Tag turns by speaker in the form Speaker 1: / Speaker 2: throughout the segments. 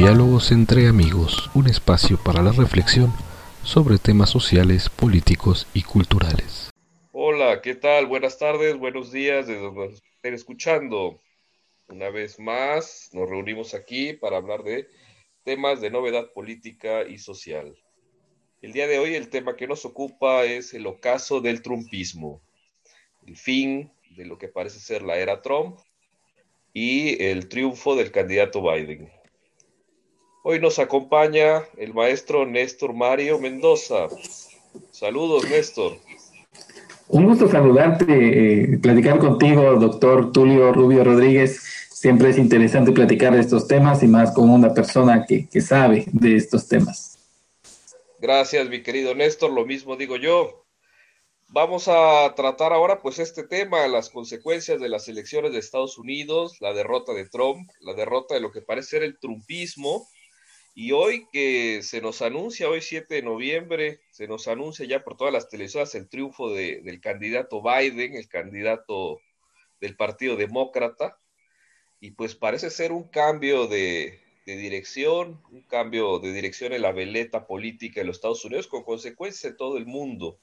Speaker 1: Diálogos entre amigos, un espacio para la reflexión sobre temas sociales, políticos y culturales.
Speaker 2: Hola, ¿qué tal? Buenas tardes, buenos días, de donde nos estén escuchando. Una vez más, nos reunimos aquí para hablar de temas de novedad política y social. El día de hoy el tema que nos ocupa es el ocaso del trumpismo, el fin de lo que parece ser la era Trump y el triunfo del candidato Biden. Hoy nos acompaña el maestro Néstor Mario Mendoza. Saludos, Néstor.
Speaker 3: Un gusto saludarte, eh, platicar contigo, doctor Tulio Rubio Rodríguez. Siempre es interesante platicar de estos temas y más con una persona que, que sabe de estos temas.
Speaker 2: Gracias, mi querido Néstor. Lo mismo digo yo. Vamos a tratar ahora pues este tema, las consecuencias de las elecciones de Estados Unidos, la derrota de Trump, la derrota de lo que parece ser el trumpismo y hoy que se nos anuncia, hoy 7 de noviembre, se nos anuncia ya por todas las televisoras el triunfo del candidato Biden, el candidato del Partido Demócrata, y pues parece ser un cambio de, dirección, un cambio de dirección en la veleta política de los Estados Unidos con consecuencias en todo el mundo.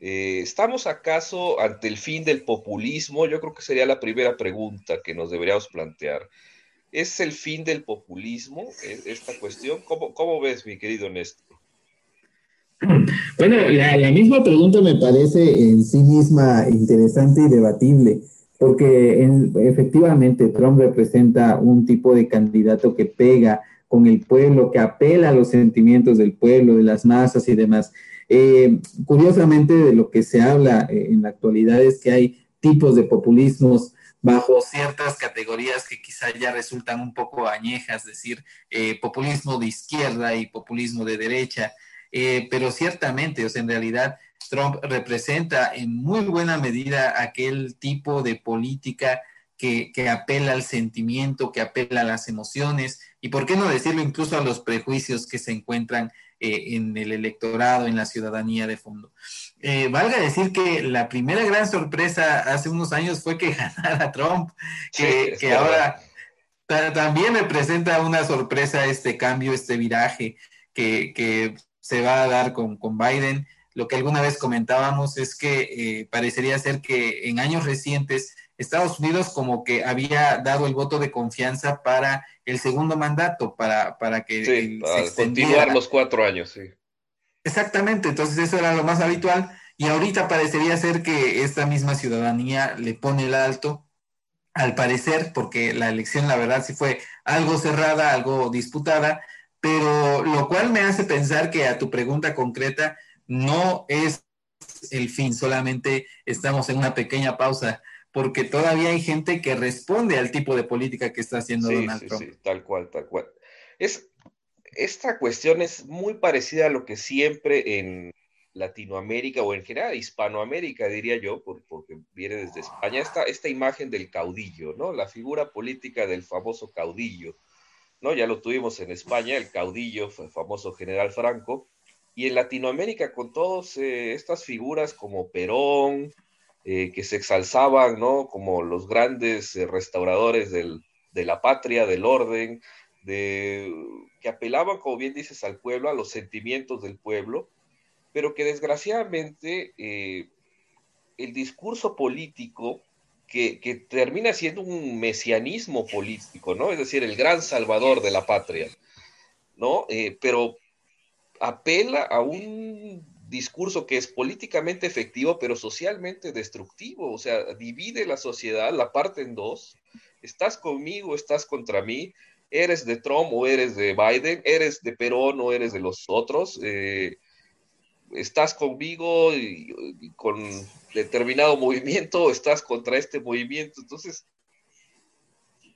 Speaker 2: Eh, ¿Estamos acaso ante el fin del populismo? Yo creo que sería la primera pregunta que nos deberíamos plantear. ¿Es el fin del populismo e, esta cuestión? ¿Cómo, ves, mi querido Néstor?
Speaker 3: Bueno, la, misma pregunta me parece en sí misma interesante y debatible, porque efectivamente Trump representa un tipo de candidato que pega con el pueblo, que apela a los sentimientos del pueblo, de las masas y demás. Eh, curiosamente, de lo que se habla eh, en la actualidad es que hay tipos de populismos bajo ciertas categorías que quizá ya resultan un poco añejas, es decir, eh, populismo de izquierda y populismo de derecha, eh, pero ciertamente, o sea, en realidad Trump representa en muy buena medida aquel tipo de política que, que, apela al sentimiento, que apela a las emociones y, por qué no decirlo, incluso a los prejuicios que se encuentran eh, en el electorado, en la ciudadanía de fondo. Eh, valga decir que la primera gran sorpresa hace unos años fue que ganara Trump, que, ahora también representa una sorpresa este cambio, este viraje que, se va a dar con, Biden. Lo que alguna vez comentábamos es que eh, parecería ser que en años recientes Estados Unidos como que había dado el voto de confianza para el segundo mandato, para, para que
Speaker 2: sí, para continuar los cuatro años, sí.
Speaker 3: Exactamente, entonces eso era lo más habitual y ahorita parecería ser que esta misma ciudadanía le pone el alto, al parecer, porque la elección la verdad sí fue algo cerrada, algo disputada, pero lo cual me hace pensar que a tu pregunta concreta no es el fin, solamente estamos en una pequeña pausa porque todavía hay gente que responde al tipo de política que está haciendo Donald Trump. Sí,
Speaker 2: tal cual, tal cual. Es, esta cuestión es muy parecida a lo que siempre en Latinoamérica o en general Hispanoamérica, diría yo, porque viene desde España, esta, esta imagen del caudillo, ¿no? La figura política del famoso caudillo, ¿no? Ya lo tuvimos en España, el caudillo, el famoso general Franco, y en Latinoamérica con todas eh, estas figuras como Perón, eh, que se exalzaban, ¿no? Como los grandes eh, restauradores del, de la patria, del orden, de, que apelaban, como bien dices, al pueblo, a los sentimientos del pueblo, pero que desgraciadamente eh, el discurso político, que, que, termina siendo un mesianismo político, ¿no? Es decir, el gran salvador de la patria, ¿no? pero apela a un discurso que es políticamente efectivo, pero socialmente destructivo. O sea, divide la sociedad, la parte en dos. Estás conmigo, estás contra mí. Eres de Trump o eres de Biden. Eres de Perón o eres de los otros. Eh, estás conmigo y, con determinado movimiento o estás contra este movimiento. Entonces,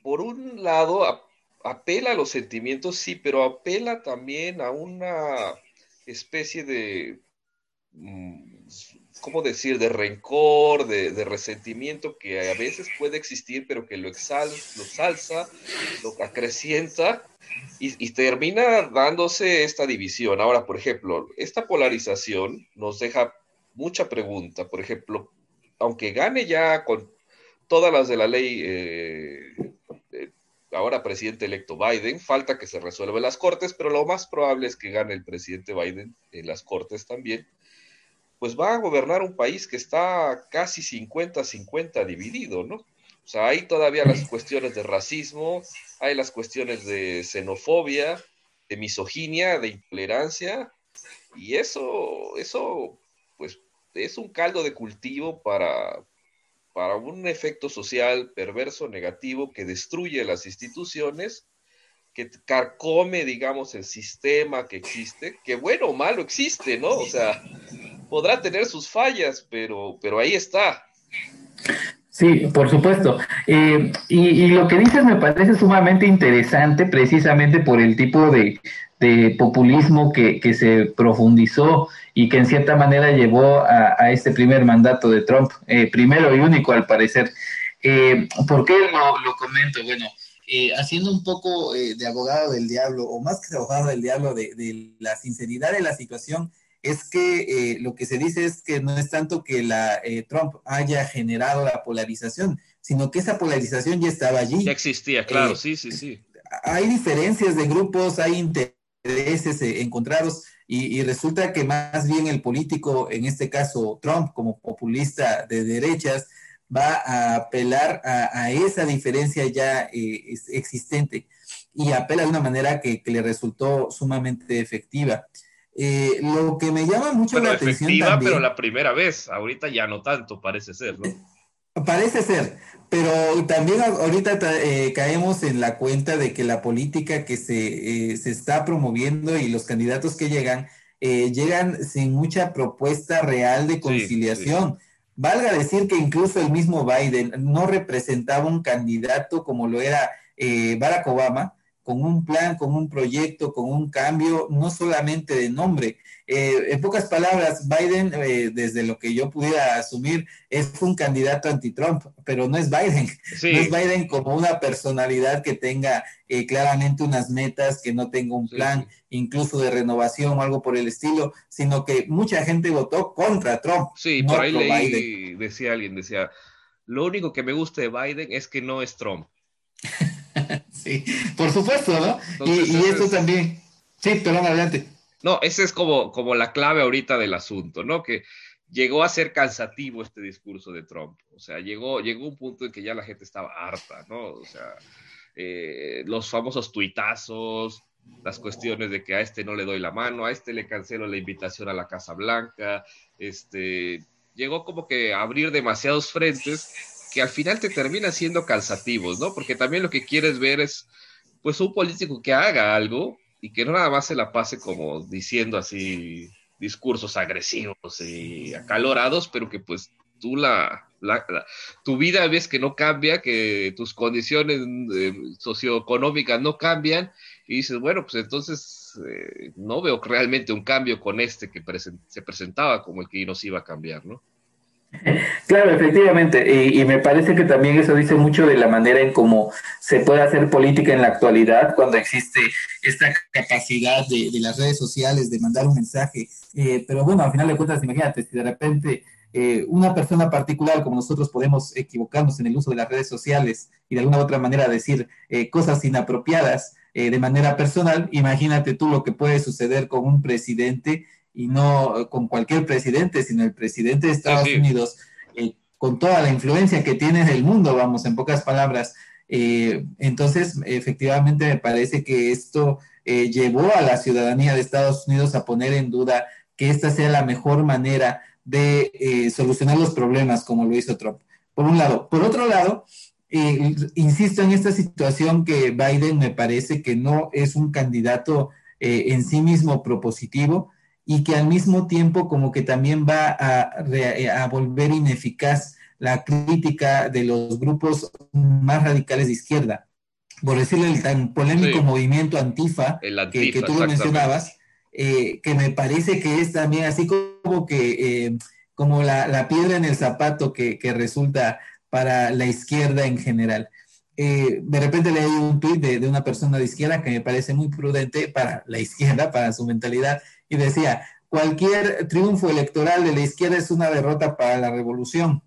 Speaker 2: por un lado, apela a los sentimientos, sí, pero apela también a una especie de Mm, ¿cómo decir?, de rencor, de, resentimiento que a veces puede existir, pero que lo exalza, lo salsa, lo acrecienta y, termina dándose esta división. Ahora, por ejemplo, esta polarización nos deja mucha pregunta. Por ejemplo, aunque gane ya con todas las de la ley eh, ahora presidente electo Biden, falta que se resuelva las cortes, pero lo más probable es que gane el presidente Biden en las cortes también, pues va a gobernar un país que está casi 50-50 dividido, ¿no? O sea, hay todavía las cuestiones de racismo, hay las cuestiones de xenofobia, de misoginia, de intolerancia, y eso, eso, pues, es un caldo de cultivo para, para un efecto social perverso, negativo, que destruye las instituciones, que carcome, digamos, el sistema que existe, que bueno o malo existe, ¿no? O sea, podrá tener sus fallas, pero, pero ahí está.
Speaker 3: Sí, por supuesto. Eh, y, lo que dices me parece sumamente interesante precisamente por el tipo de, populismo que, se profundizó y que en cierta manera llevó a, este primer mandato de Trump, eh, primero y único al parecer. Eh, ¿Por qué lo, comento? Bueno, eh, haciendo un poco de abogado del diablo, o más que de abogado del diablo, de, la sinceridad de la situación, es que lo que se dice es que no es tanto que la Trump haya generado la polarización, sino que esa polarización ya estaba allí.
Speaker 2: Ya existía, claro, sí, sí, sí.
Speaker 3: Hay diferencias de grupos, hay intereses encontrados, y, resulta que más bien el político, en este caso Trump, como populista de derechas, va a apelar a, esa diferencia ya eh, existente y apela de una manera que, le resultó sumamente efectiva. Eh, lo que me llama mucho la atención.
Speaker 2: Efectiva, pero la primera vez, ahorita ya no tanto, parece ser, ¿no?
Speaker 3: Parece ser, pero también ahorita eh, caemos en la cuenta de que la política que se, eh, se está promoviendo y los candidatos que llegan, eh, llegan sin mucha propuesta real de conciliación. Valga decir que incluso el mismo Biden no representaba un candidato como lo era Barack Obama, con un plan, con un proyecto, con un cambio, no solamente de nombre. Eh, en pocas palabras, Biden, eh, desde lo que yo pudiera asumir, es un candidato anti-Trump, pero no es Biden. No es Biden como una personalidad que tenga eh, claramente unas metas, que no tenga un plan, incluso de renovación o algo por el estilo, sino que mucha gente votó contra Trump.
Speaker 2: Sí, por ahí leí, decía alguien, decía, lo único que me gusta de Biden es que no es Trump.
Speaker 3: sí, por supuesto, ¿no? y, esto también. Sí, perdón, adelante.
Speaker 2: No, esa es como, como la clave ahorita del asunto, ¿no? Que llegó a ser cansativo este discurso de Trump. O sea, llegó, llegó un punto en que ya la gente estaba harta, ¿no? O sea, eh, los famosos tuitazos, las cuestiones de que a este no le doy la mano, a este le cancelo la invitación a la Casa Blanca, este, llegó como que a abrir demasiados frentes que al final te terminan siendo calzativos, ¿no? Porque también lo que quieres ver es, pues, un político que haga algo y que no nada más se la pase como diciendo así discursos agresivos y acalorados, pero que pues tú la, tu vida ves que no cambia, que tus condiciones eh, socioeconómicas no cambian y dices, bueno, pues entonces eh, no veo realmente un cambio con este que se presentaba como el que nos iba a cambiar, ¿no?
Speaker 3: Claro, efectivamente, y, me parece que también eso dice mucho de la manera en cómo se puede hacer política en la actualidad cuando existe esta capacidad de, las redes sociales de mandar un mensaje. Eh, pero bueno, al final de cuentas, imagínate, si de repente eh, una persona particular como nosotros podemos equivocarnos en el uso de las redes sociales y de alguna u otra manera decir eh, cosas inapropiadas de manera personal, imagínate tú lo que puede suceder con un presidente y no con cualquier presidente, sino el presidente de Estados Unidos, eh, con toda la influencia que tiene en el mundo, vamos, en pocas palabras. Eh, entonces, efectivamente, me parece que esto eh, llevó a la ciudadanía de Estados Unidos a poner en duda que esta sea la mejor manera de solucionar los problemas, como lo hizo Trump. Por un lado. Por otro lado, insisto en esta situación que Biden me parece que no es un candidato en sí mismo propositivo, y que al mismo tiempo como que también va a, volver ineficaz la crítica de los grupos más radicales de izquierda. Por decirle el tan polémico movimiento antifa, que, tú lo mencionabas, eh, que me parece que es también así como que eh, como la, piedra en el zapato que, resulta para la izquierda en general. Eh, de repente leí un tuit de, de, una persona de izquierda que me parece muy prudente para la izquierda, para su mentalidad, y decía, cualquier triunfo electoral de la izquierda es una derrota para la revolución,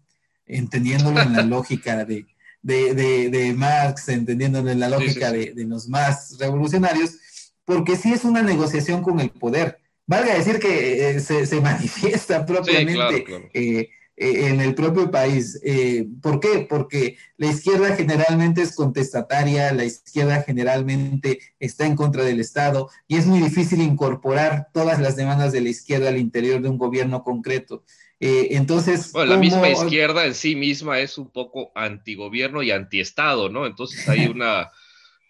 Speaker 3: entendiéndolo en la lógica de, de, Marx, entendiendo en la lógica De, los más revolucionarios, porque sí es una negociación con el poder. Valga decir que eh, se, manifiesta propiamente eh, eh, en el propio país. ¿Por qué? Porque la izquierda generalmente es contestataria, la izquierda generalmente está en contra del Estado y es muy difícil incorporar todas las demandas de la izquierda al interior de un gobierno concreto. Eh, entonces.
Speaker 2: Bueno, la misma izquierda en sí misma es un poco antigobierno y antiestado, ¿no? Entonces hay una.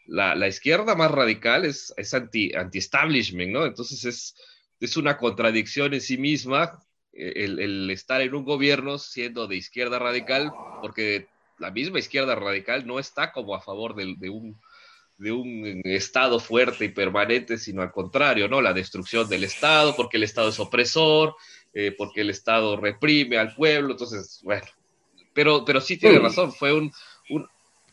Speaker 2: La, izquierda más radical es, es anti, establishment ¿no? Entonces es, es una contradicción en sí misma eh, el, estar en un gobierno siendo de izquierda radical, porque la misma izquierda radical no está como a favor de, de un de un Estado fuerte y permanente, sino al contrario, ¿no? La destrucción del Estado, porque el Estado es opresor, eh, porque el Estado reprime al pueblo, entonces, bueno, pero, pero sí tiene razón, fue un,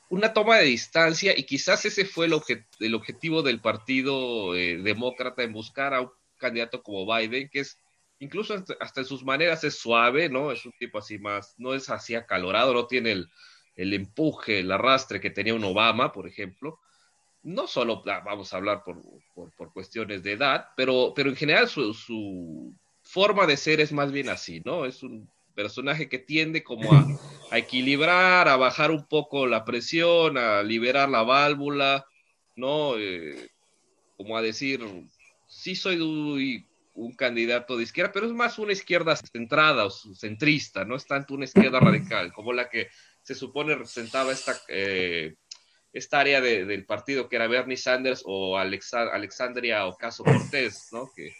Speaker 2: una toma de distancia y quizás ese fue el, el objetivo del Partido eh, Demócrata en buscar a un candidato como Biden, que es incluso hasta en sus maneras es suave, ¿no? Es un tipo así más, no es así acalorado, no tiene el, el empuje, el arrastre que tenía un Obama, por ejemplo. No solo ah, vamos a hablar por, por, cuestiones de edad, pero, pero en general su, forma de ser es más bien así, ¿no? Es un personaje que tiende como a, equilibrar, a bajar un poco la presión, a liberar la válvula, ¿no? Eh, como a decir, sí soy un candidato de izquierda, pero es más una izquierda centrada o centrista, no es tanto una izquierda radical como la que se supone representaba esta, eh, esta área del partido que era Bernie Sanders o Alexandria Ocasio Cortés, ¿no? Que,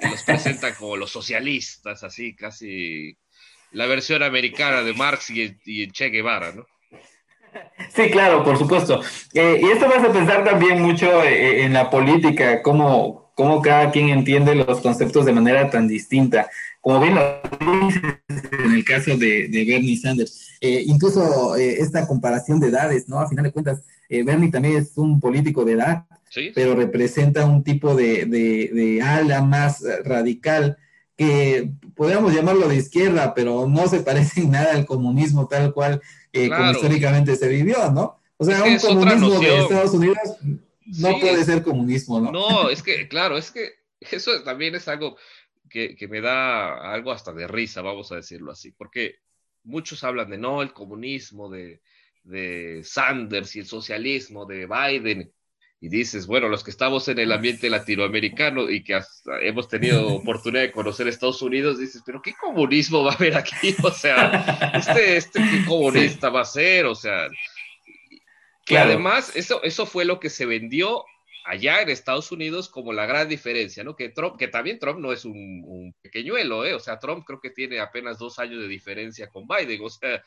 Speaker 2: que los presentan como los socialistas, así casi la versión americana de Marx y, Che Guevara, ¿no?
Speaker 3: Sí, claro, por supuesto. Eh, y esto me hace pensar también mucho eh, en la política, cómo, cómo cada quien entiende los conceptos de manera tan distinta. Como bien lo dices en el caso de, Bernie Sanders, eh, incluso esta comparación de edades, ¿no? A final de cuentas, Bernie también es un político de edad, pero representa un tipo de, ala más radical que podríamos llamarlo de izquierda, pero no se parece en nada al comunismo tal cual eh, como históricamente se vivió, ¿no? O sea, un comunismo de Estados Unidos no puede ser comunismo, ¿no?
Speaker 2: No, es que, claro, es que eso también es algo que, me da algo hasta de risa, vamos a decirlo así, porque muchos hablan de no, el comunismo, de, de Sanders y el socialismo, de Biden, y dices, bueno, los que estamos en el ambiente latinoamericano y que hemos tenido oportunidad de conocer Estados Unidos, dices, pero ¿qué comunismo va a haber aquí? O sea, este, este ¿qué comunista va a ser? O sea, que además eso, eso fue lo que se vendió allá en Estados Unidos como la gran diferencia, ¿no? Que Trump, que también Trump no es un, un pequeñuelo, ¿eh? O sea, Trump creo que tiene apenas dos años de diferencia con Biden, o sea,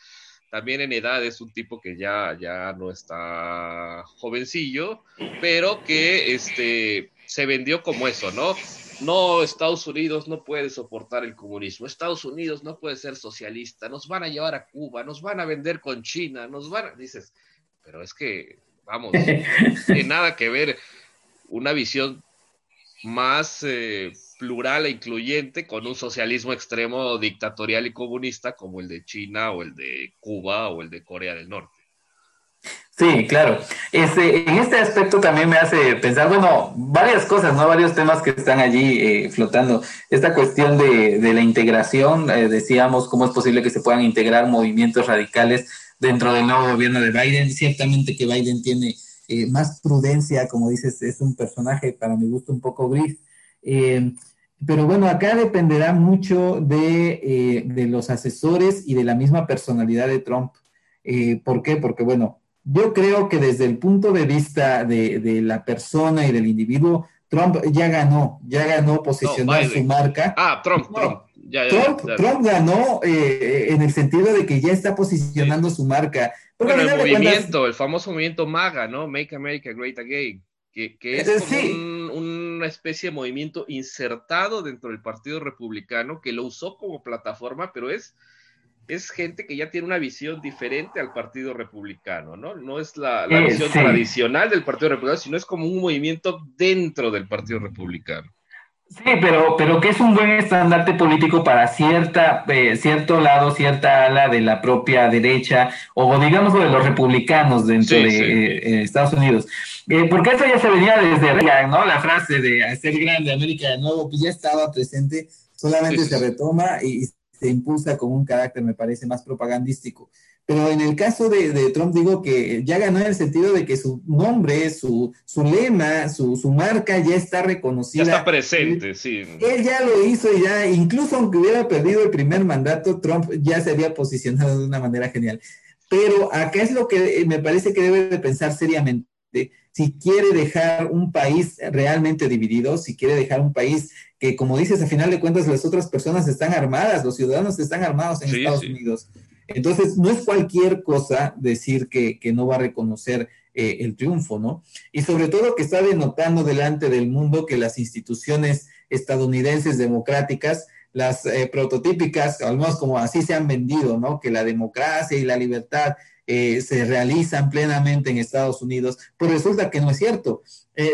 Speaker 2: también en edad es un tipo que ya, ya no está jovencillo, pero que este, se vendió como eso, ¿no? No, Estados Unidos no puede soportar el comunismo, Estados Unidos no puede ser socialista, nos van a llevar a Cuba, nos van a vender con China, nos van a... Dices, pero es que, vamos, no tiene nada que ver una visión más eh, plural e incluyente con un socialismo extremo dictatorial y comunista como el de China o el de Cuba o el de Corea del Norte.
Speaker 3: Sí, claro. Este, en este aspecto también me hace pensar, bueno, varias cosas, ¿no? Varios temas que están allí eh, flotando. Esta cuestión de, la integración, eh, decíamos, cómo es posible que se puedan integrar movimientos radicales dentro del nuevo gobierno de Biden. Ciertamente que Biden tiene eh, más prudencia, como dices, es un personaje para mi gusto un poco gris. Eh, pero bueno, acá dependerá mucho de, eh, de, los asesores y de la misma personalidad de Trump. ¿Por qué? Porque bueno, yo creo que desde el punto de vista de, de la persona y del individuo, Trump ya ganó, ya ganó posicionar su marca.
Speaker 2: Ah, Trump, Trump.
Speaker 3: Trump, ganó en el sentido de que ya está posicionando su marca
Speaker 2: bueno, el movimiento, el famoso movimiento MAGA, ¿no? Make America Great Again, que, es como una especie de movimiento insertado dentro del Partido Republicano, que lo usó como plataforma, pero es, es gente que ya tiene una visión diferente al Partido Republicano, ¿no? No es la, visión tradicional del Partido Republicano, sino es como un movimiento dentro del Partido Republicano.
Speaker 3: Sí, pero, pero que es un buen estandarte político para cierta, eh, cierto lado, cierta ala de la propia derecha, o digamos de los republicanos dentro de eh, Estados Unidos. Eh, porque eso ya se venía desde Reagan, ¿no? La frase de hacer grande América de nuevo, pues ya estaba presente, solamente se retoma y, y se impulsa con un carácter, me parece, más propagandístico. Pero en el caso de, Trump digo que ya ganó en el sentido de que su nombre, su, su lema, su, su, marca ya está reconocida.
Speaker 2: Ya está presente, sí.
Speaker 3: Él ya lo hizo y ya, incluso aunque hubiera perdido el primer mandato, Trump ya se había posicionado de una manera genial. Pero acá es lo que me parece que debe de pensar seriamente. Si quiere dejar un país realmente dividido, si quiere dejar un país que, como dices, a final de cuentas las otras personas están armadas, los ciudadanos están armados en Estados Unidos entonces, no es cualquier cosa decir que, no va a reconocer eh, el triunfo, ¿no? Y sobre todo que está denotando delante del mundo que las instituciones estadounidenses democráticas, las eh, prototípicas, al menos como así se han vendido, ¿no? Que la democracia y la libertad eh, se realizan plenamente en Estados Unidos, pues resulta que no es cierto.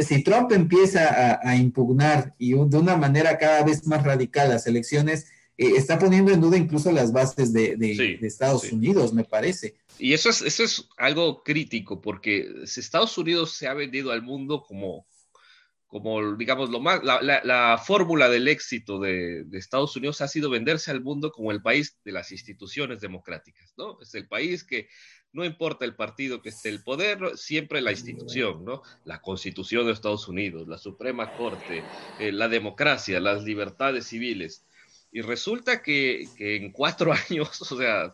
Speaker 3: si Trump empieza a, impugnar y de una manera cada vez más radical las elecciones, eh, está poniendo en duda incluso las bases de, Estados Unidos, me parece.
Speaker 2: Y eso es, eso es algo crítico, porque Estados Unidos se ha vendido al mundo como, como digamos, lo más, la, fórmula del éxito de, Estados Unidos ha sido venderse al mundo como el país de las instituciones democráticas, ¿no? Es el país que no importa el partido que esté el poder, siempre la institución, ¿no? La constitución de Estados Unidos, la Suprema Corte, eh, la democracia, las libertades civiles. Y resulta que, en cuatro años, o sea,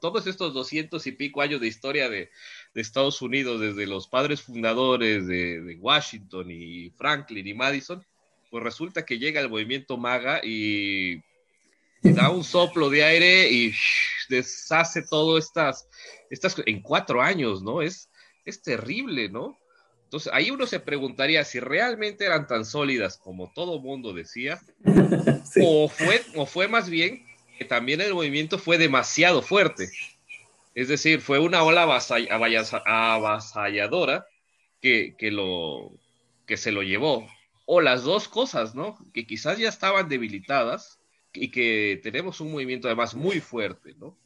Speaker 2: todos estos doscientos y pico años de historia de, Estados Unidos, desde los padres fundadores de, Washington y Franklin y Madison, pues resulta que llega el movimiento MAGA y, da un soplo de aire y deshace todo estas, estas en cuatro años, ¿no? Es, es terrible, ¿no? Entonces ahí uno se preguntaría si realmente eran tan sólidas como todo mundo decía, o, fue, o fue más bien que también el movimiento fue demasiado fuerte. Es decir, fue una ola avasalladora que, que, lo, que se lo llevó. O las dos cosas, ¿no? Que quizás ya estaban debilitadas y que tenemos un movimiento además muy fuerte, ¿no?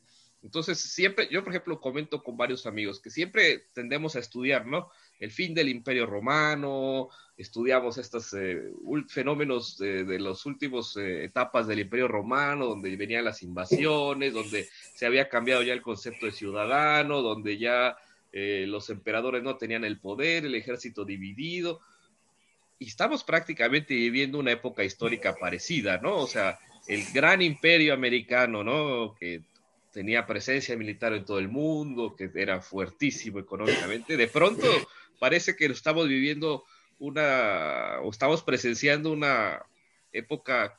Speaker 2: Entonces, siempre, yo por ejemplo comento con varios amigos que siempre tendemos a estudiar, ¿no? El fin del imperio romano, estudiamos estos eh, fenómenos de, las últimas eh, etapas del imperio romano, donde venían las invasiones, donde se había cambiado ya el concepto de ciudadano, donde ya eh, los emperadores no tenían el poder, el ejército dividido. Y estamos prácticamente viviendo una época histórica parecida, ¿no? O sea, el gran imperio americano, ¿no? Tenía presencia militar en todo el mundo, que era fuertísimo económicamente, de pronto parece que estamos viviendo una, o estamos presenciando una época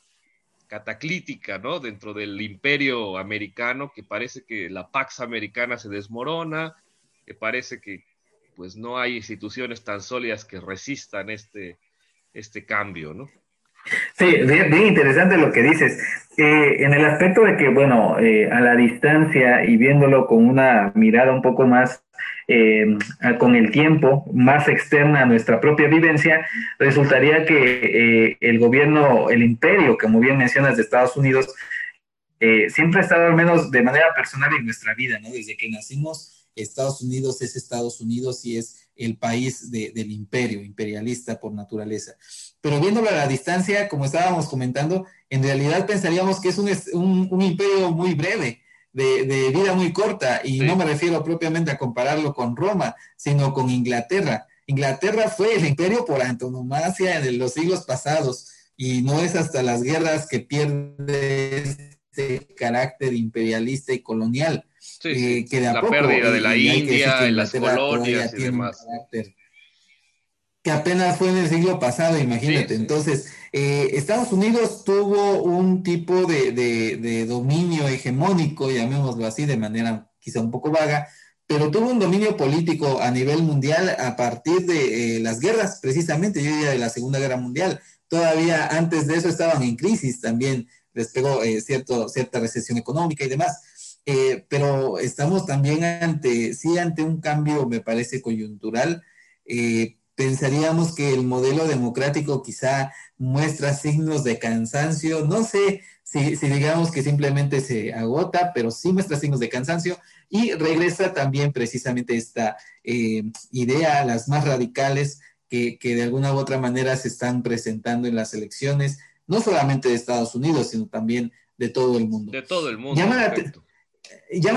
Speaker 2: cataclítica, ¿no? Dentro del imperio americano, que parece que la Pax Americana se desmorona, que parece que pues no hay instituciones tan sólidas que resistan este, este cambio, ¿no?
Speaker 3: Sí, bien, interesante lo que dices. Eh, en el aspecto de que, bueno, eh, a la distancia y viéndolo con una mirada un poco más eh, con el tiempo, más externa a nuestra propia vivencia, resultaría que el gobierno, el imperio, como bien mencionas, de Estados Unidos, siempre ha estado al menos de manera personal en nuestra vida, ¿no? Desde que nacimos, Estados Unidos es Estados Unidos y es el país del imperio, imperialista por naturaleza. Pero viéndolo a la distancia, como estábamos comentando, en realidad pensaríamos que es un, un imperio muy breve, de, vida muy corta, y no me refiero propiamente a compararlo con Roma, sino con Inglaterra. Inglaterra fue el imperio por antonomasia en los siglos pasados, y no es hasta las guerras que pierde este carácter imperialista y colonial.
Speaker 2: Eh, que de la pérdida de la India, las colonias y demás
Speaker 3: que apenas fue en el siglo pasado, imagínate. Entonces, eh, Estados Unidos tuvo un tipo de, dominio hegemónico, llamémoslo así, de manera quizá un poco vaga, pero tuvo un dominio político a nivel mundial a partir de eh, las guerras, precisamente, yo diría de la Segunda Guerra Mundial. Todavía antes de eso estaban en crisis también, les pegó eh, cierto, cierta recesión económica y demás. Pero estamos también ante, sí, ante un cambio, me parece, coyuntural pensaríamos que el modelo democrático quizá muestra signos de cansancio, no sé si, digamos que simplemente se agota, pero sí muestra signos de cansancio y regresa también precisamente esta eh, idea, las más radicales, que, de alguna u otra manera se están presentando en las elecciones, no solamente de Estados Unidos, sino también de todo el mundo.
Speaker 2: De todo el mundo.
Speaker 3: Llama, la,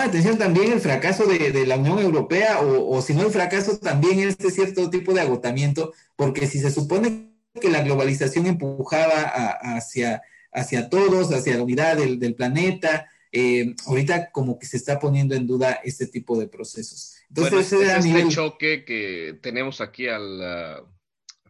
Speaker 3: atención también el fracaso de, la Unión Europea, o, si no el fracaso también este cierto tipo de agotamiento, porque si se supone que la globalización empujaba hacia, hacia todos, hacia la unidad del, planeta, eh, ahorita como que se está poniendo en duda este tipo de procesos.
Speaker 2: Entonces, bueno, es este choque que tenemos aquí al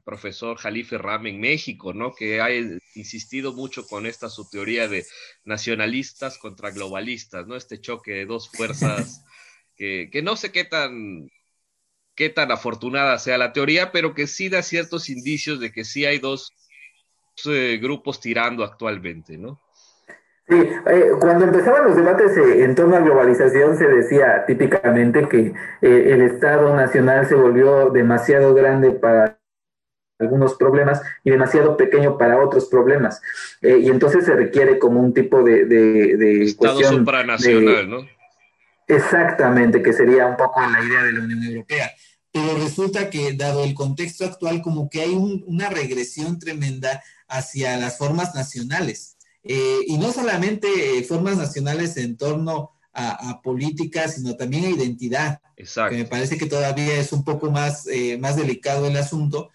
Speaker 2: profesor Jalife Ram en México, ¿no? Que ha insistido mucho con esta su teoría de nacionalistas contra globalistas, ¿no? Este choque de dos fuerzas que, que no sé qué tan qué tan afortunada sea la teoría, pero que sí da ciertos indicios de que sí hay dos eh, grupos tirando actualmente, ¿no?
Speaker 3: Sí, eh, cuando empezaban los debates eh, en torno a globalización se decía típicamente que eh, el Estado nacional se volvió demasiado grande para algunos problemas y demasiado pequeño para otros problemas. y entonces se requiere como un tipo de... de,
Speaker 2: Estado supranacional, ¿no?
Speaker 3: Exactamente, que sería un poco la idea de la Unión Europea. Pero resulta que, dado el contexto actual, como que hay una regresión tremenda hacia las formas nacionales. Eh, y no solamente formas nacionales en torno a, política, sino también a identidad.
Speaker 2: Exacto.
Speaker 3: me parece que todavía es un poco más, eh, más delicado el asunto,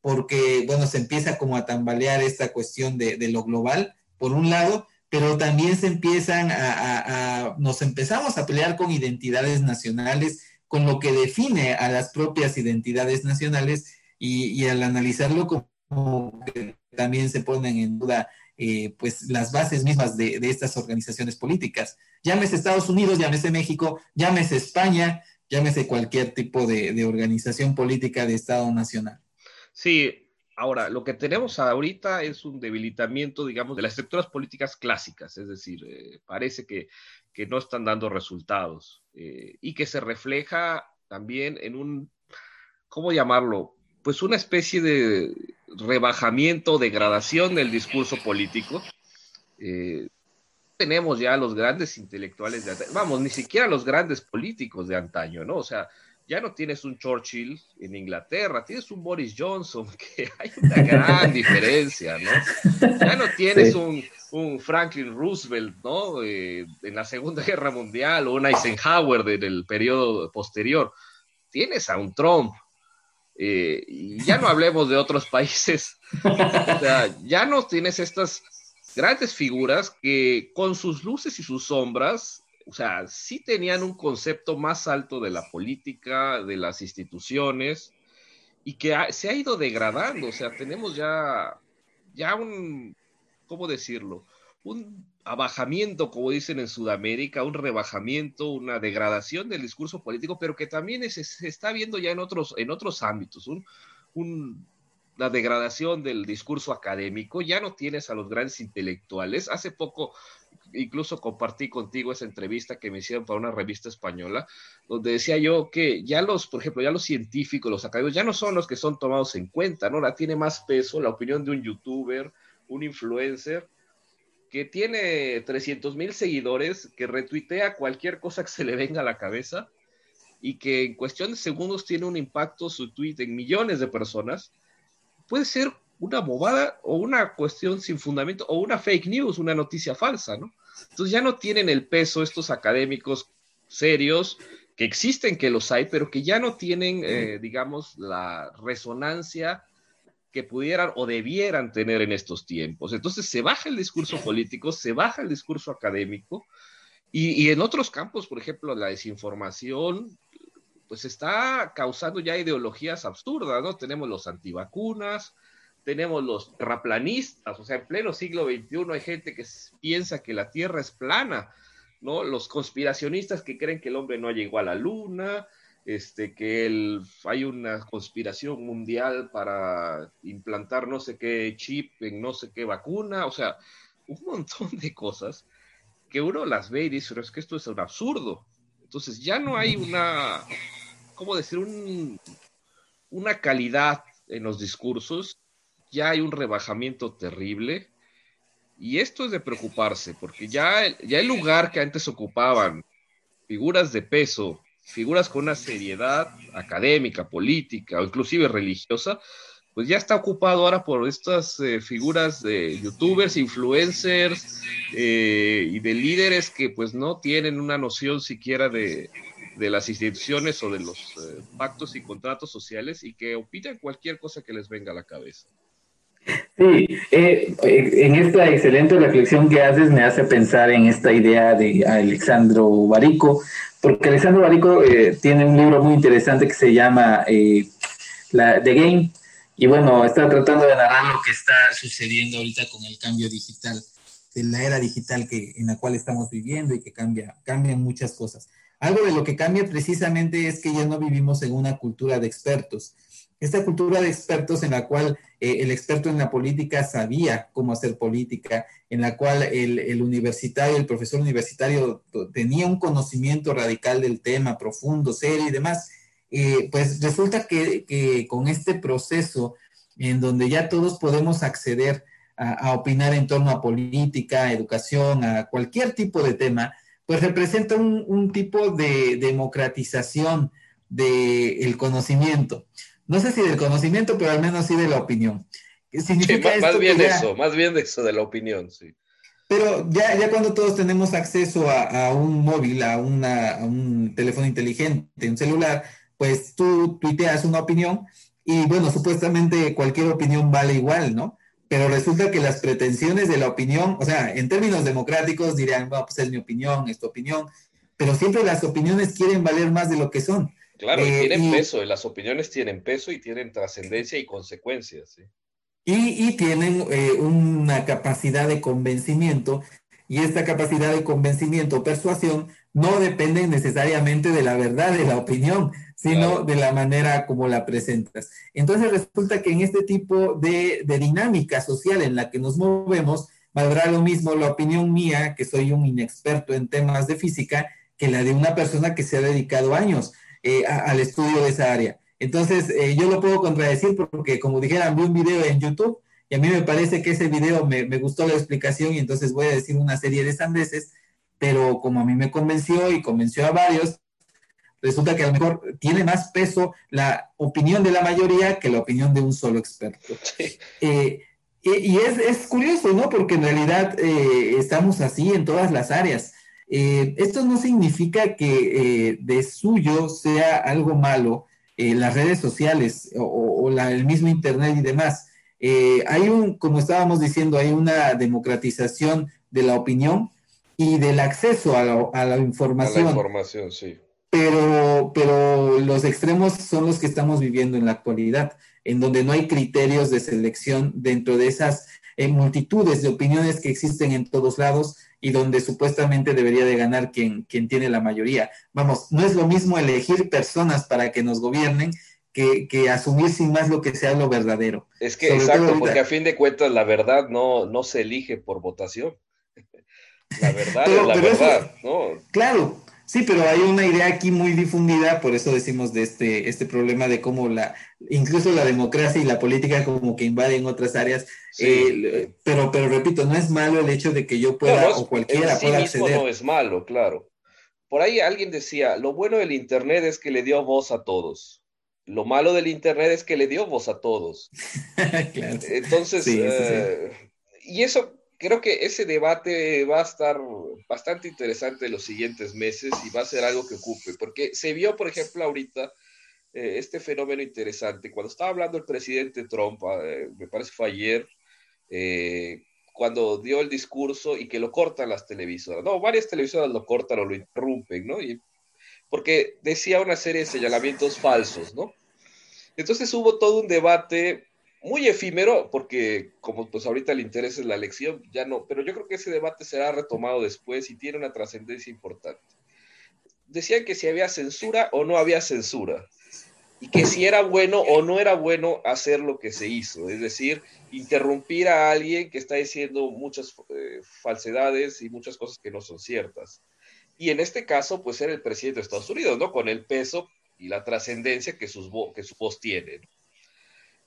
Speaker 3: porque, bueno, se empieza como a tambalear esta cuestión de, lo global, por un lado, pero también se empiezan a, nos empezamos a pelear con identidades nacionales, con lo que define a las propias identidades nacionales, y, al analizarlo como que también se ponen en duda eh, pues las bases mismas de, estas organizaciones políticas. Llámese Estados Unidos, llámese México, llámese España, llámese cualquier tipo de, organización política de Estado nacional.
Speaker 2: Sí, ahora lo que tenemos ahorita es un debilitamiento, digamos, de las estructuras políticas clásicas, es decir, eh, parece que, no están dando resultados eh, y que se refleja también en un, ¿cómo llamarlo? Pues una especie de rebajamiento, degradación del discurso político. Eh, tenemos ya los grandes intelectuales de antaño, vamos, ni siquiera los grandes políticos de antaño, ¿no? O sea, ya no tienes un Churchill en Inglaterra, tienes un Boris Johnson, que hay una gran diferencia, ¿no? Ya no tienes un, Franklin Roosevelt, ¿no? Eh, en la Segunda Guerra Mundial o un Eisenhower del periodo posterior. Tienes a un Trump, eh, y ya no hablemos de otros países. o sea, ya no tienes estas grandes figuras que con sus luces y sus sombras, o sea, sí tenían un concepto más alto de la política, de las instituciones, y que se ha ido degradando. O sea, tenemos ya, ya un, ¿cómo decirlo? Un abajamiento, como dicen en Sudamérica, un rebajamiento, una degradación del discurso político, pero que también se está viendo ya en otros, en otros ámbitos, un, la degradación del discurso académico, ya no tienes a los grandes intelectuales. Hace poco incluso compartí contigo esa entrevista que me hicieron para una revista española, donde decía yo que ya los, por ejemplo, ya los científicos, los académicos, ya no son los que son tomados en cuenta, ¿no? La tiene más peso la opinión de un youtuber, un influencer, que tiene 300 mil seguidores, que retuitea cualquier cosa que se le venga a la cabeza y que en cuestión de segundos tiene un impacto su tweet en millones de personas, puede ser una bobada o una cuestión sin fundamento o una fake news, una noticia falsa, ¿no? Entonces ya no tienen el peso estos académicos serios que existen, que los hay, pero que ya no tienen, eh, digamos, la resonancia que pudieran o debieran tener en estos tiempos. Entonces se baja el discurso político, se baja el discurso académico y, en otros campos, por ejemplo, la desinformación, pues está causando ya ideologías absurdas, ¿no? Tenemos los antivacunas, tenemos los terraplanistas, o sea, en pleno siglo XXI hay gente que piensa que la Tierra es plana, ¿no? Los conspiracionistas que creen que el hombre no llegó a la luna, este, que el, hay una conspiración mundial para implantar no sé qué chip en no sé qué vacuna, o sea, un montón de cosas que uno las ve y dice, pero es que esto es un absurdo. Entonces ya no hay una, ¿cómo decir? Un, una calidad en los discursos, ya hay un rebajamiento terrible. Y esto es de preocuparse, porque ya, ya el lugar que antes ocupaban figuras de peso, figuras con una seriedad académica, política o inclusive religiosa, pues ya está ocupado ahora por estas eh, figuras de youtubers, influencers eh, y de líderes que pues no tienen una noción siquiera de, de las instituciones o de los eh, pactos y contratos sociales y que opinan cualquier cosa que les venga a la cabeza.
Speaker 3: Sí, eh, en esta excelente reflexión que haces me hace pensar en esta idea de Alexandro Barico, porque Alexandro Barico eh, tiene un libro muy interesante que se llama eh, la, The Game, y bueno, está tratando de narrar lo que está sucediendo ahorita con el cambio digital, de la era digital que, en la cual estamos viviendo y que cambia, cambian muchas cosas. Algo de lo que cambia precisamente es que ya no vivimos en una cultura de expertos, esta cultura de expertos en la cual eh, el experto en la política sabía cómo hacer política, en la cual el, universitario, el profesor universitario tenía un conocimiento radical del tema, profundo, serio y demás, eh, pues resulta que, con este proceso en donde ya todos podemos acceder a, opinar en torno a política, educación, a cualquier tipo de tema, pues representa un, tipo de democratización del conocimiento no sé si del conocimiento, pero al menos sí de la opinión.
Speaker 2: Significa más, bien eso, más bien eso de la opinión, sí.
Speaker 3: Pero ya, ya cuando todos tenemos acceso a, un móvil, a, un teléfono inteligente, un celular, pues tú tuiteas una opinión y bueno, supuestamente cualquier opinión vale igual, ¿no? Pero resulta que las pretensiones de la opinión, o sea, en términos democráticos dirían, bueno, pues es mi opinión, es tu opinión, pero siempre las opiniones quieren valer más de lo que son.
Speaker 2: Claro, y eh, tienen peso, las opiniones tienen peso y tienen trascendencia y consecuencias.
Speaker 3: Y, tienen eh, una capacidad de convencimiento, y esta capacidad de convencimiento o persuasión no depende necesariamente de la verdad de la opinión, sino de la manera como la presentas. Entonces resulta que en este tipo de, de dinámica social en la que nos movemos, valdrá lo mismo la opinión mía, que soy un inexperto en temas de física, que la de una persona que se ha dedicado años eh, al estudio de esa área. Entonces, eh, yo lo puedo contradecir porque, como dijeran, vi un video en YouTube y a mí me parece que ese video me, gustó la explicación y entonces voy a decir una serie de sandeces, pero como a mí me convenció y convenció a varios, resulta que a lo mejor tiene más peso la opinión de la mayoría que la opinión de un solo experto. Eh, y, es, es, curioso, ¿no? Porque en realidad estamos así en todas las áreas. Eh, esto no significa que eh, de suyo sea algo malo eh, las redes sociales o, el mismo Internet y demás. hay un, como estábamos diciendo, hay una democratización de la opinión y del acceso a la, información.
Speaker 2: A la información, sí.
Speaker 3: Pero, pero los extremos son los que estamos viviendo en la actualidad, en donde no hay criterios de selección dentro de esas multitudes de opiniones que existen en todos lados y donde supuestamente debería de ganar quien, quien tiene la mayoría. Vamos, no es lo mismo elegir personas para que nos gobiernen que, asumir sin más lo que sea lo verdadero.
Speaker 2: Es que, exacto, porque a fin de cuentas la verdad no, no se elige por votación. La verdad es la verdad, ¿no?
Speaker 3: Claro, Sí, pero hay una idea aquí muy difundida, por eso decimos de este, este problema de cómo la, incluso la democracia y la política como que invaden otras áreas. Eh, pero, pero repito, no es malo el hecho de que yo pueda o cualquiera pueda acceder.
Speaker 2: no es malo, claro. Por ahí alguien decía, lo bueno del Internet es que le dio voz a todos. Lo malo del Internet es que le dio voz a todos. claro. Entonces, eh, y eso creo que ese debate va a estar bastante interesante en los siguientes meses y va a ser algo que ocupe, porque se vio, por ejemplo, ahorita eh, este fenómeno interesante. Cuando estaba hablando el presidente Trump, eh, me parece fue ayer, eh, cuando dio el discurso y que lo cortan las televisoras. No, varias televisoras lo cortan o lo interrumpen, ¿no? Y, porque decía una serie de señalamientos falsos, ¿no? Entonces hubo todo un debate muy efímero, porque como pues ahorita le interesa la elección, ya no, pero yo creo que ese debate será retomado después y tiene una trascendencia importante. Decían que si había censura o no había censura, y que si era bueno o no era bueno hacer lo que se hizo, es decir, interrumpir a alguien que está diciendo muchas eh, falsedades y muchas cosas que no son ciertas. Y en este caso, pues era el presidente de Estados Unidos, ¿no? Con el peso y la trascendencia que, sus que su voz tiene.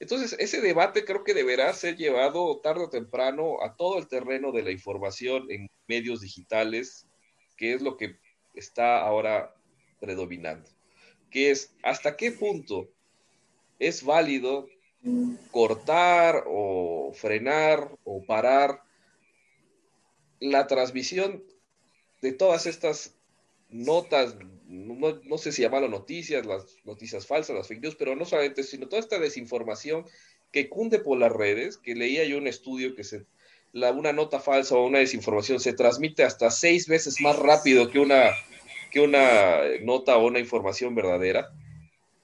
Speaker 2: Entonces, ese debate creo que deberá ser llevado tarde o temprano a todo el terreno de la información en medios digitales, que es lo que está ahora predominando, que es hasta qué punto es válido cortar o frenar o parar la transmisión de todas estas notas, no, sé si llamarlo noticias, las noticias falsas, las fake news, pero no solamente, sino toda esta desinformación que cunde por las redes, que leía yo un estudio que se, la, una nota falsa o una desinformación se transmite hasta seis veces más rápido que una, que una nota o una información verdadera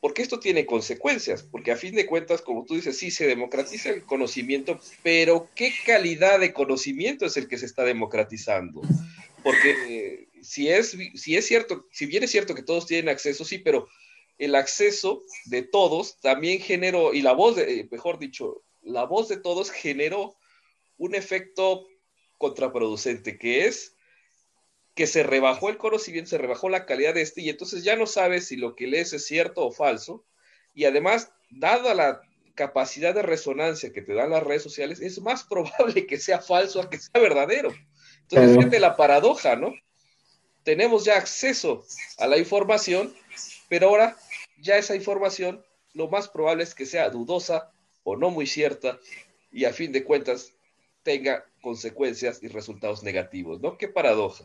Speaker 2: porque esto tiene consecuencias, porque a fin de cuentas, como tú dices, sí se democratiza el conocimiento, pero ¿qué calidad de conocimiento es el que se está democratizando? Porque eh, si, es, si es cierto, si bien es cierto que todos tienen acceso, sí, pero el acceso de todos también generó, y la voz, de, eh, mejor dicho, la voz de todos generó un efecto contraproducente, que es que se rebajó el conocimiento, se rebajó la calidad de este y entonces ya no sabes si lo que lees es cierto o falso. Y además, dada la capacidad de resonancia que te dan las redes sociales, es más probable que sea falso a que sea verdadero. Entonces, fíjate la paradoja, ¿no? Tenemos ya acceso a la información, pero ahora ya esa información lo más probable es que sea dudosa o no muy cierta y a fin de cuentas tenga consecuencias y resultados negativos, ¿no? Qué paradoja.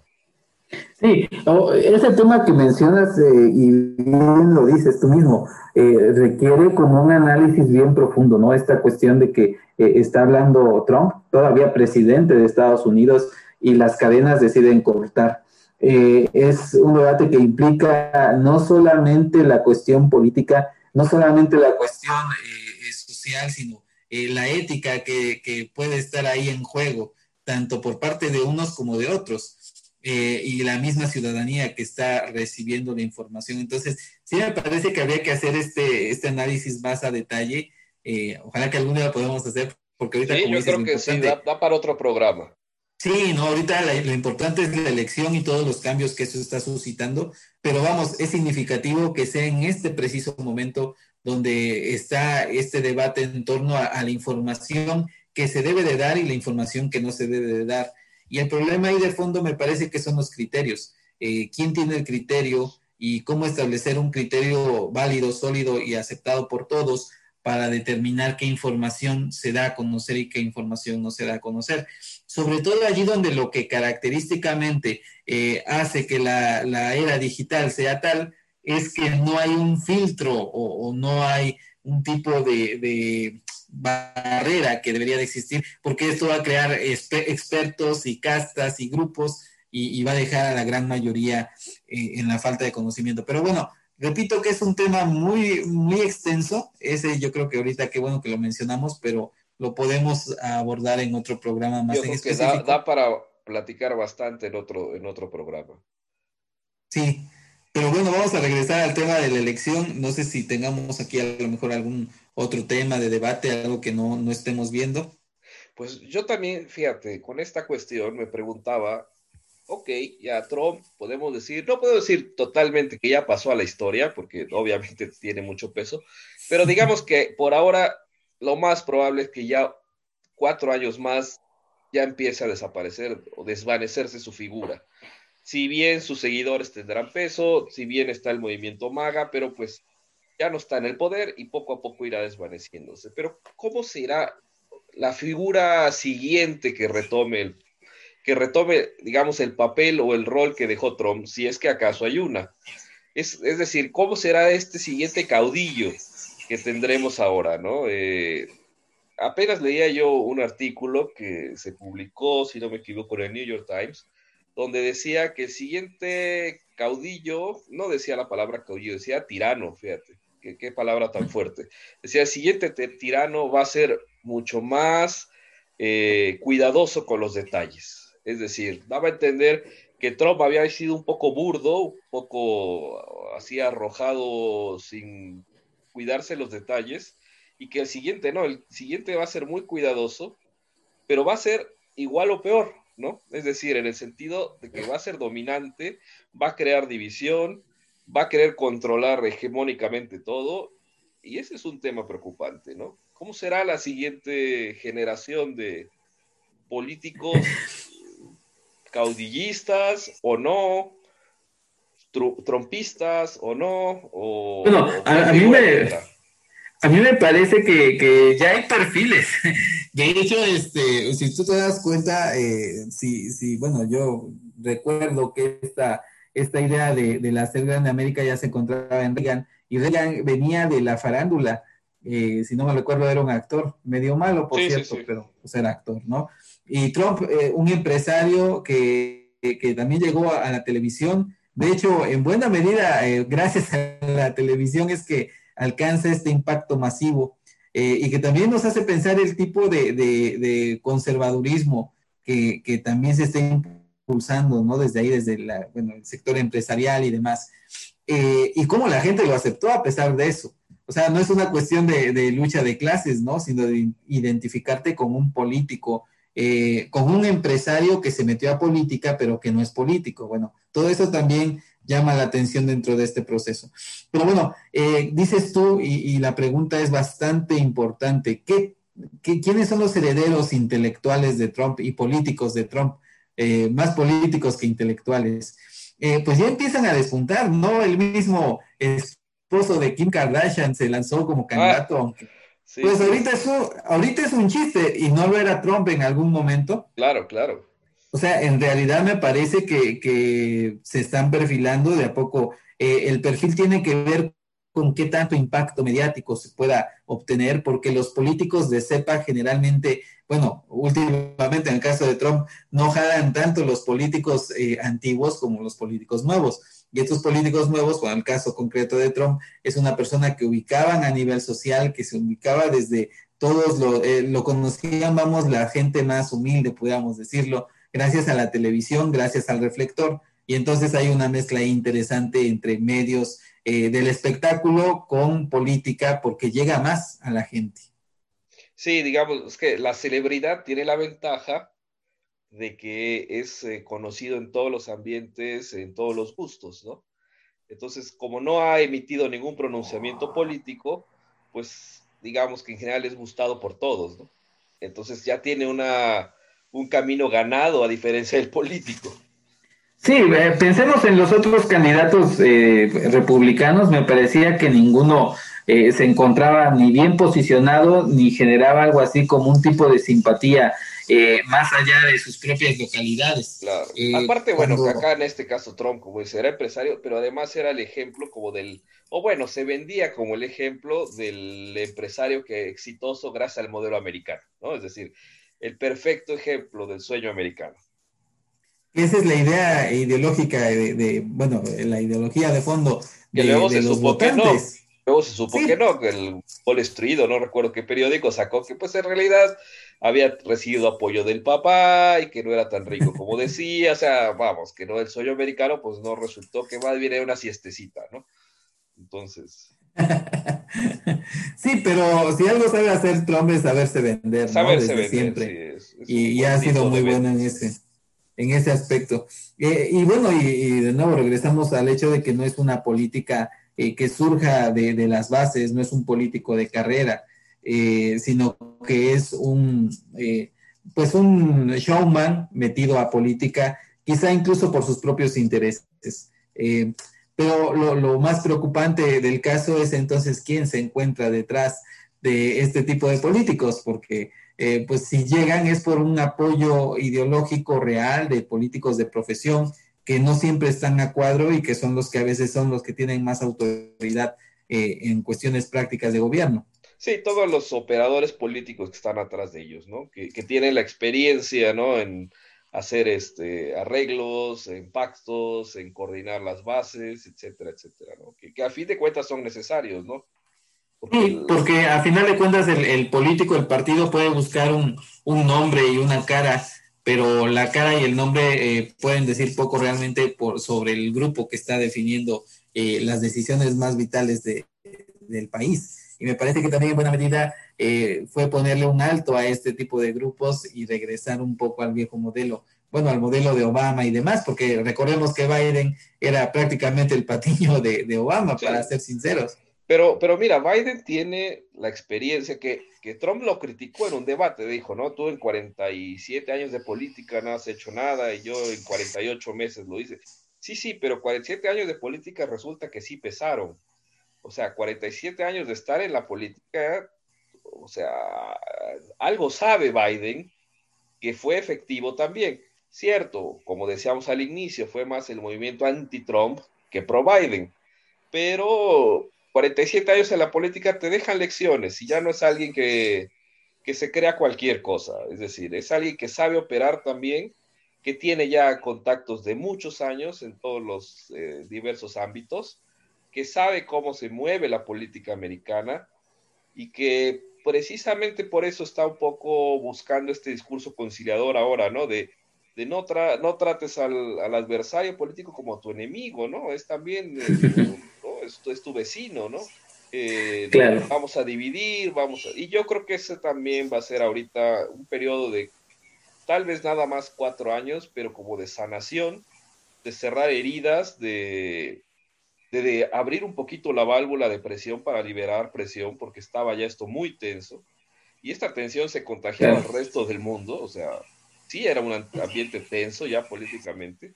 Speaker 3: Sí, ese tema que mencionas eh, y bien lo dices tú mismo, eh, requiere como un análisis bien profundo, ¿no? Esta cuestión de que eh, está hablando Trump, todavía presidente de Estados Unidos, y las cadenas deciden cortar. Es un debate que implica no solamente la cuestión política, no solamente la cuestión social, sino la ética que, que puede estar ahí en juego, tanto por parte de unos como de otros. Eh, y la misma ciudadanía que está recibiendo la información. Entonces, sí me parece que habría que hacer este, este análisis más a detalle. Eh, ojalá que algún día lo podamos hacer, porque ahorita...
Speaker 2: Sí, yo creo que sí, da, para otro programa.
Speaker 3: Sí, no, ahorita lo importante es la elección y todos los cambios que eso está suscitando, pero vamos, es significativo que sea en este preciso momento donde está este debate en torno a la información que se debe de dar y la información que no se debe de dar. Y el problema ahí de fondo me parece que son los criterios. Eh, ¿Quién tiene el criterio y cómo establecer un criterio válido, sólido y aceptado por todos para determinar qué información se da a conocer y qué información no se da a conocer? Sobre todo allí donde lo que característicamente eh, hace que la, era digital sea tal es que no hay un filtro o, no hay un tipo de barrera que debería de existir, porque esto va a crear expertos y castas y grupos y, va a dejar a la gran mayoría eh, en la falta de conocimiento. Pero bueno, repito que es un tema muy, muy extenso. Ese yo creo que ahorita qué bueno que lo mencionamos, pero lo podemos abordar en otro programa más
Speaker 2: en Que da, para platicar bastante en otro, en otro programa.
Speaker 3: Sí, pero bueno, vamos a regresar al tema de la elección. No sé si tengamos aquí a lo mejor algún otro tema de debate, algo que no, no estemos viendo?
Speaker 2: Pues yo también, fíjate, con esta cuestión me preguntaba, ok, ya Trump, podemos decir, no puedo decir totalmente que ya pasó a la historia, porque obviamente tiene mucho peso, pero digamos que por ahora lo más probable es que ya cuatro años más ya empiece a desaparecer o desvanecerse su figura. Si bien sus seguidores tendrán peso, si bien está el movimiento MAGA, pero pues ya no está en el poder y poco a poco irá desvaneciéndose. Pero ¿cómo será la figura siguiente que retome el que retome, digamos, el papel o el rol que dejó Trump, si es que acaso hay una. Es, decir, ¿cómo será este siguiente caudillo que tendremos ahora, no? Eh, apenas leía yo un artículo que se publicó, si no me equivoco, en el New York Times, donde decía que el siguiente caudillo, no decía la palabra caudillo, decía tirano, fíjate, qué, palabra tan fuerte. Decía, el siguiente tirano va a ser mucho más eh, cuidadoso con los detalles. Es decir, daba a entender que Trump había sido un poco burdo, un poco así arrojado sin cuidarse los detalles, y que el siguiente no, el siguiente va a ser muy cuidadoso, pero va a ser igual o peor, ¿no? Es decir, en el sentido de que va a ser dominante, va a crear división, va a querer controlar hegemónicamente todo y ese es un tema preocupante, ¿no? ¿Cómo será la siguiente generación de políticos caudillistas o no? Trompistas o no?
Speaker 3: bueno, a, mí me, a mí me parece que, ya hay perfiles. De hecho, este, si tú te das cuenta, eh, si, si, bueno, yo recuerdo que esta, esta idea de, de la ser grande América ya se encontraba en Reagan y Reagan venía de la farándula. Eh, si no me recuerdo, era un actor, medio malo, por cierto, pero pues, era actor, ¿no? Y Trump, eh, un empresario que, que, también llegó a, la televisión, de hecho, en buena medida, eh, gracias a la televisión es que alcanza este impacto masivo y que también nos hace pensar el tipo de, de, conservadurismo que, también se está impulsando, ¿no? Desde ahí, desde la, el sector empresarial y demás. Eh, y cómo la gente lo aceptó a pesar de eso. O sea, no es una cuestión de, lucha de clases, ¿no? Sino de identificarte con un político, eh, con un empresario que se metió a política, pero que no es político. Bueno, todo eso también llama la atención dentro de este proceso. Pero bueno, eh, dices tú, y, la pregunta es bastante importante, ¿qué, quiénes son los herederos intelectuales de Trump y políticos de Trump? más políticos que intelectuales. Eh, pues ya empiezan a despuntar, ¿no? El mismo esposo de Kim Kardashian se lanzó como ah, candidato, pues ahorita, es un, ahorita es un chiste y no lo era Trump en algún momento.
Speaker 2: Claro, claro.
Speaker 3: O sea, en realidad me parece que, se están perfilando de a poco. Eh, el perfil tiene que ver con qué tanto impacto mediático se pueda obtener, porque los políticos de cepa generalmente, bueno, últimamente en el caso de Trump, no jalan tanto los políticos eh, antiguos como los políticos nuevos. Y estos políticos nuevos, con el caso concreto de Trump, es una persona que ubicaban a nivel social, que se ubicaba desde todos lo, eh, lo conocían, vamos, la gente más humilde, podríamos decirlo, gracias a la televisión, gracias al reflector. Y entonces hay una mezcla interesante entre medios eh, del espectáculo con política porque llega más a la gente.
Speaker 2: Sí, digamos, es que la celebridad tiene la ventaja de que es eh, conocido en todos los ambientes, en todos los gustos, ¿no? Entonces, como no ha emitido ningún pronunciamiento político, pues digamos que en general es gustado por todos, ¿no? Entonces ya tiene una, un camino ganado a diferencia del político.
Speaker 3: Sí, eh, pensemos en los otros candidatos eh, republicanos. Me parecía que ninguno eh, se encontraba ni bien posicionado ni generaba algo así como un tipo de simpatía más allá de sus propias localidades.
Speaker 2: Claro. Aparte, bueno, que acá en este caso Trump, como dice, era empresario, pero además era el ejemplo como del, o bueno, se vendía como el ejemplo del empresario que exitoso gracias al modelo americano, ¿no? Es decir, el perfecto ejemplo del sueño americano.
Speaker 3: Esa es la idea ideológica de, bueno, la ideología de fondo de,
Speaker 2: luego se supo Que no. Luego se supo que no, que el Wall Street, no recuerdo qué periódico, sacó que pues en realidad había recibido apoyo del papá y que no era tan rico como decía, o sea, vamos, que no el sueño americano pues no resultó que más bien era una siestecita, ¿no? Entonces...
Speaker 3: sí, pero si algo sabe hacer Trump es saberse vender,
Speaker 2: saberse vender, siempre.
Speaker 3: y, y ha sido muy bueno en ese en ese aspecto. Eh, y bueno, y, de nuevo regresamos al hecho de que no es una política eh, que surja de, las bases, no es un político de carrera, eh, sino que es un, pues un showman metido a política, quizá incluso por sus propios intereses. Pero lo, más preocupante del caso es entonces quién se encuentra detrás de este tipo de políticos, porque eh, pues si llegan es por un apoyo ideológico real de políticos de profesión que no siempre están a cuadro y que son los que a veces son los que tienen más autoridad eh, en cuestiones prácticas de gobierno.
Speaker 2: Sí, todos los operadores políticos que están atrás de ellos, ¿no? Que, tienen la experiencia, ¿no? En hacer este, arreglos, en pactos, en coordinar las bases, etcétera, etcétera, ¿no? Que, que a fin de cuentas son necesarios, ¿no?
Speaker 3: Sí, porque a final de cuentas el, político, el partido puede buscar un, nombre y una cara, pero la cara y el nombre eh, pueden decir poco realmente por, sobre el grupo que está definiendo eh, las decisiones más vitales de, del país. Y me parece que también en buena medida eh, fue ponerle un alto a este tipo de grupos y regresar un poco al viejo modelo. bueno, al modelo de Obama y demás, porque recordemos que Biden era prácticamente el patiño de, Obama, para ser sinceros.
Speaker 2: Pero, pero mira, Biden tiene la experiencia que, que, Trump lo criticó en un debate, dijo, ¿no? Tú en 47 años de política no has hecho nada y yo en 48 meses lo hice. Sí, sí, pero 47 años de política resulta que sí pesaron. O sea, 47 años de estar en la política, o sea, algo sabe Biden que fue efectivo también. Cierto, como decíamos al inicio, fue más el movimiento anti-Trump que pro-Biden. Pero 47 años en la política te dejan lecciones y ya no es alguien que, que se crea cualquier cosa. Es decir, es alguien que sabe operar también, que tiene ya contactos de muchos años en todos los eh, diversos ámbitos, que sabe cómo se mueve la política americana y que precisamente por eso está un poco buscando este discurso conciliador ahora, ¿no? De, de no, no trates al, al, adversario político como tu enemigo, ¿no? Es también eh, esto es tu vecino, ¿no? Eh, vamos a dividir, vamos a... Y yo creo que ese también va a ser ahorita un periodo de tal vez nada más cuatro años, pero como de sanación, de cerrar heridas, de, de, abrir un poquito la válvula de presión para liberar presión, porque estaba ya esto muy tenso. Y esta tensión se contagiaba al resto del mundo, o sea, sí era un ambiente tenso ya políticamente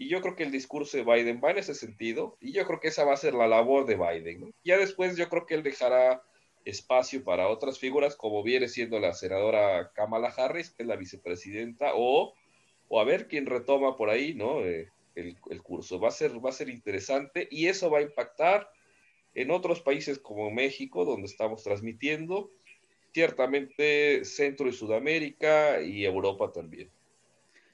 Speaker 2: y yo creo que el discurso de Biden va en ese sentido, y yo creo que esa va a ser la labor de Biden. Ya después yo creo que él dejará espacio para otras figuras, como viene siendo la senadora Kamala Harris, que es la vicepresidenta, o, o a ver quién retoma por ahí, ¿no? Eh, el, el, curso. Va a, ser, va a ser interesante y eso va a impactar en otros países como México, donde estamos transmitiendo, ciertamente Centro y Sudamérica y Europa también.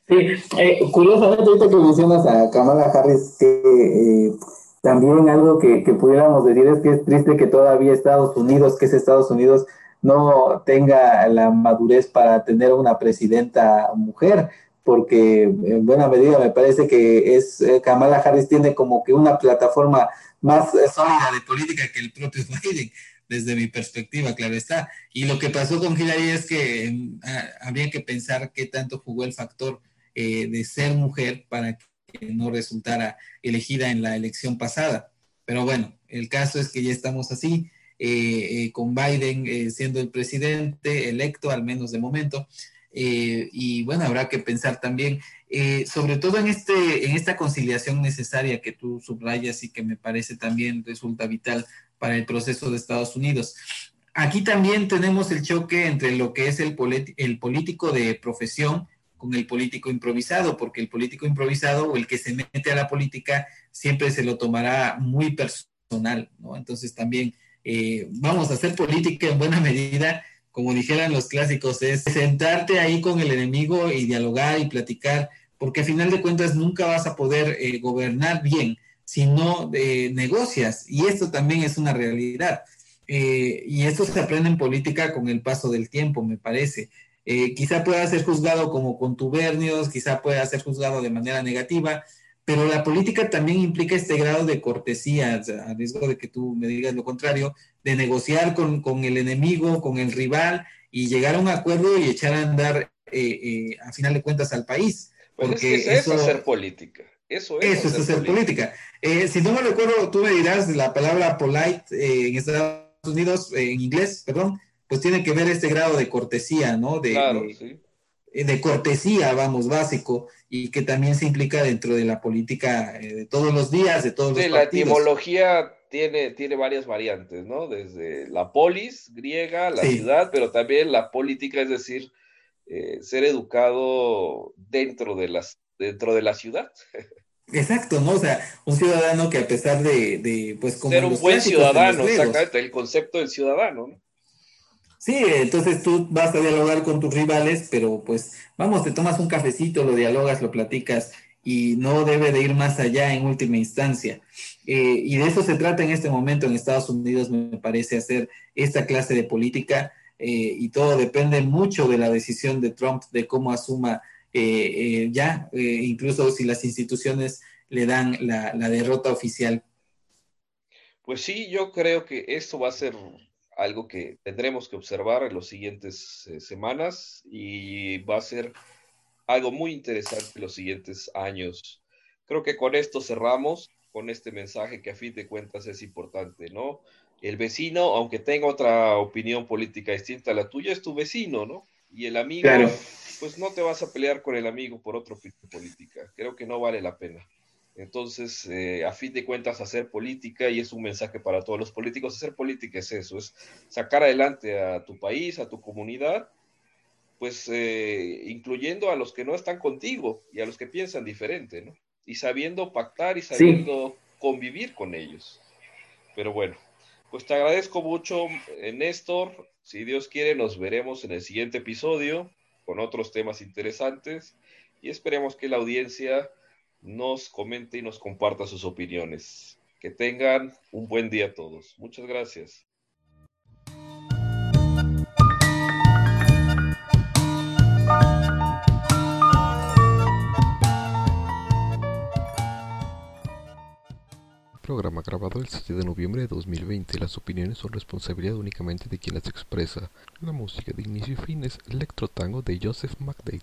Speaker 3: Sí, eh, curiosamente, ahorita que mencionas a Kamala Harris, que eh, también algo que, pudiéramos decir es que es triste que todavía Estados Unidos, que es Estados Unidos, no tenga la madurez para tener una presidenta mujer, porque en buena medida me parece que es eh, Kamala Harris tiene como que una plataforma más sólida de política que el propio Biden desde mi perspectiva, claro está. Y lo que pasó con Hillary es que mm, habría que pensar qué tanto jugó el factor eh, de ser mujer para que no resultara elegida en la elección pasada. Pero bueno, el caso es que ya estamos así, eh, eh, con Biden siendo el presidente electo, al menos de momento. Y bueno, habrá que pensar también, sobre todo en, este, en esta conciliación necesaria que tú subrayas y que me parece también resulta vital para el proceso de Estados Unidos. Aquí también tenemos el choque entre lo que es el, el político de profesión con el político improvisado, porque el político improvisado o el que se mete a la política siempre se lo tomará muy personal, ¿no? Entonces también eh, vamos a hacer política en buena medida, como dijeran los clásicos, es sentarte ahí con el enemigo y dialogar y platicar, porque a final de cuentas nunca vas a poder eh, gobernar bien si no eh, negocias, y esto también es una realidad. y esto se aprende en política con el paso del tiempo, me parece. Eh, quizá pueda ser juzgado como contubernios, quizá pueda ser juzgado de manera negativa, pero la política también implica este grado de cortesía, a riesgo de que tú me digas lo contrario, de negociar con, el enemigo, con el rival y llegar a un acuerdo y echar a andar, eh, eh, a final de cuentas, al país.
Speaker 2: Pues porque eso, es hacer política. Eso es,
Speaker 3: eso hacer, política. si no me recuerdo, tú me dirás la palabra polite en Estados Unidos, en inglés, perdón, pues tiene que ver este grado de cortesía, ¿no? De, eh, de, cortesía, vamos, básico, y que también se implica dentro de la política eh, de todos los días, de todos los
Speaker 2: partidos. La etimología tiene, tiene varias variantes, ¿no? Desde la polis griega, la ciudad, pero también la política, es decir, eh, ser educado dentro de, las, dentro de la ciudad.
Speaker 3: Exacto, ¿no? O sea, un ciudadano que a pesar de, de pues
Speaker 2: como... Ser un buen ciudadano, exactamente, el concepto del ciudadano, ¿no?
Speaker 3: Sí, entonces tú vas a dialogar con tus rivales, pero pues vamos, te tomas un cafecito, lo dialogas, lo platicas y no debe de ir más allá en última instancia. Eh, y de eso se trata en este momento en Estados Unidos, me parece, hacer esta clase de política eh, y todo depende mucho de la decisión de Trump de cómo asuma eh, ya, incluso si las instituciones le dan la, la derrota oficial.
Speaker 2: Pues sí, yo creo que esto va a ser algo que tendremos que observar en las siguientes eh, semanas y va a ser algo muy interesante en los siguientes años. Creo que con esto cerramos, con este mensaje que a fin de cuentas es importante, ¿no? El vecino, aunque tenga otra opinión política distinta a la tuya, es tu vecino, ¿no? Y el amigo, pues no te vas a pelear con el amigo por otra opinión política. Creo que no vale la pena. Entonces, eh, a fin de cuentas, hacer política, y es un mensaje para todos los políticos, hacer política es eso, es sacar adelante a tu país, a tu comunidad, pues eh, incluyendo a los que no están contigo y a los que piensan diferente, ¿no? Y sabiendo pactar y sabiendo convivir con ellos. Pero bueno, pues te agradezco mucho, eh, Néstor. Si Dios quiere, nos veremos en el siguiente episodio con otros temas interesantes y esperemos que la audiencia nos comente y nos comparta sus opiniones. Que tengan un buen día todos. Muchas gracias.
Speaker 1: Programa grabado el 7 de noviembre de 2020. Las opiniones son responsabilidad únicamente de quien las expresa. La música de inicio y fin es Electro Tango de Joseph McDade.